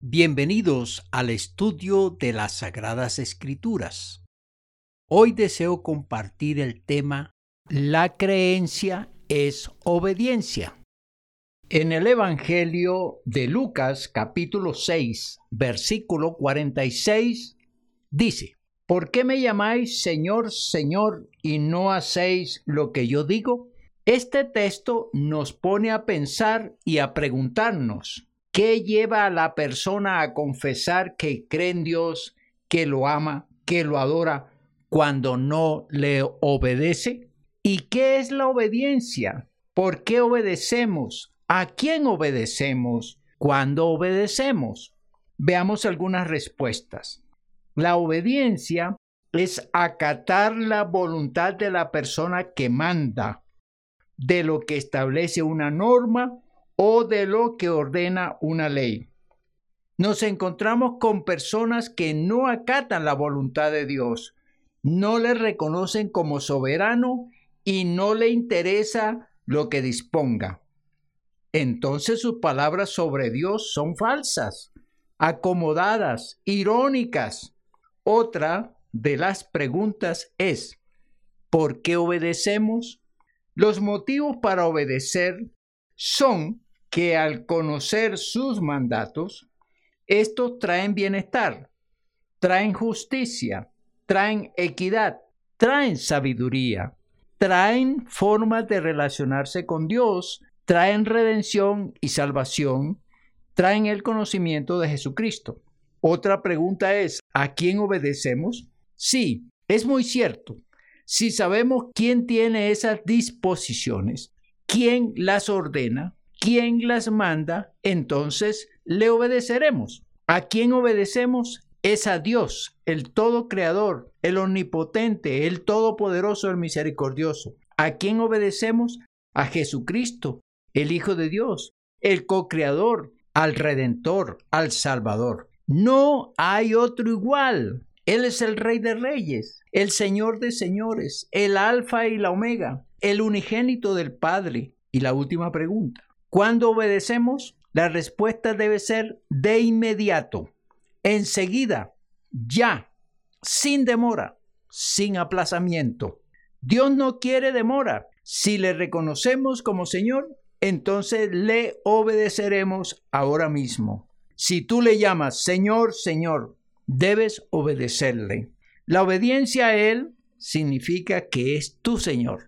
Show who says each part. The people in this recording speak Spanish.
Speaker 1: Bienvenidos al estudio de las Sagradas Escrituras. Hoy deseo compartir el tema La creencia es obediencia. En el Evangelio de Lucas capítulo 6 versículo 46 dice, ¿Por qué me llamáis Señor, Señor y no hacéis lo que yo digo? Este texto nos pone a pensar y a preguntarnos, ¿Qué lleva a la persona a confesar que cree en Dios, que lo ama, que lo adora, cuando no le obedece? ¿Y qué es la obediencia? ¿Por qué obedecemos? ¿A quién obedecemos? ¿Cuándo obedecemos? Veamos algunas respuestas. La obediencia es acatar la voluntad de la persona que manda, de lo que establece una norma o de lo que ordena una ley. Nos encontramos con personas que no acatan la voluntad de Dios, no le reconocen como soberano y no le interesa lo que disponga. Entonces sus palabras sobre Dios son falsas, acomodadas, irónicas. Otra de las preguntas es, ¿por qué obedecemos? Los motivos para obedecer son que al conocer sus mandatos, estos traen bienestar, traen justicia, traen equidad, traen sabiduría, traen formas de relacionarse con Dios, traen redención y salvación, traen el conocimiento de Jesucristo. Otra pregunta es, ¿a quién obedecemos? Sí, es muy cierto. Si sabemos quién tiene esas disposiciones, quién las ordena, quién las manda, entonces le obedeceremos. ¿A quién obedecemos? Es a Dios, el todo creador, el omnipotente, el todopoderoso, el misericordioso. ¿A quién obedecemos? A Jesucristo, el Hijo de Dios, el co-creador, al Redentor, al Salvador. No hay otro igual. Él es el Rey de Reyes, el Señor de Señores, el Alfa y la Omega, el unigénito del Padre. Y la última pregunta, cuando obedecemos, la respuesta debe ser de inmediato, enseguida, ya, sin demora, sin aplazamiento. Dios no quiere demora. Si le reconocemos como Señor, entonces le obedeceremos ahora mismo. Si tú le llamas Señor, Señor, debes obedecerle. La obediencia a Él significa que es tu Señor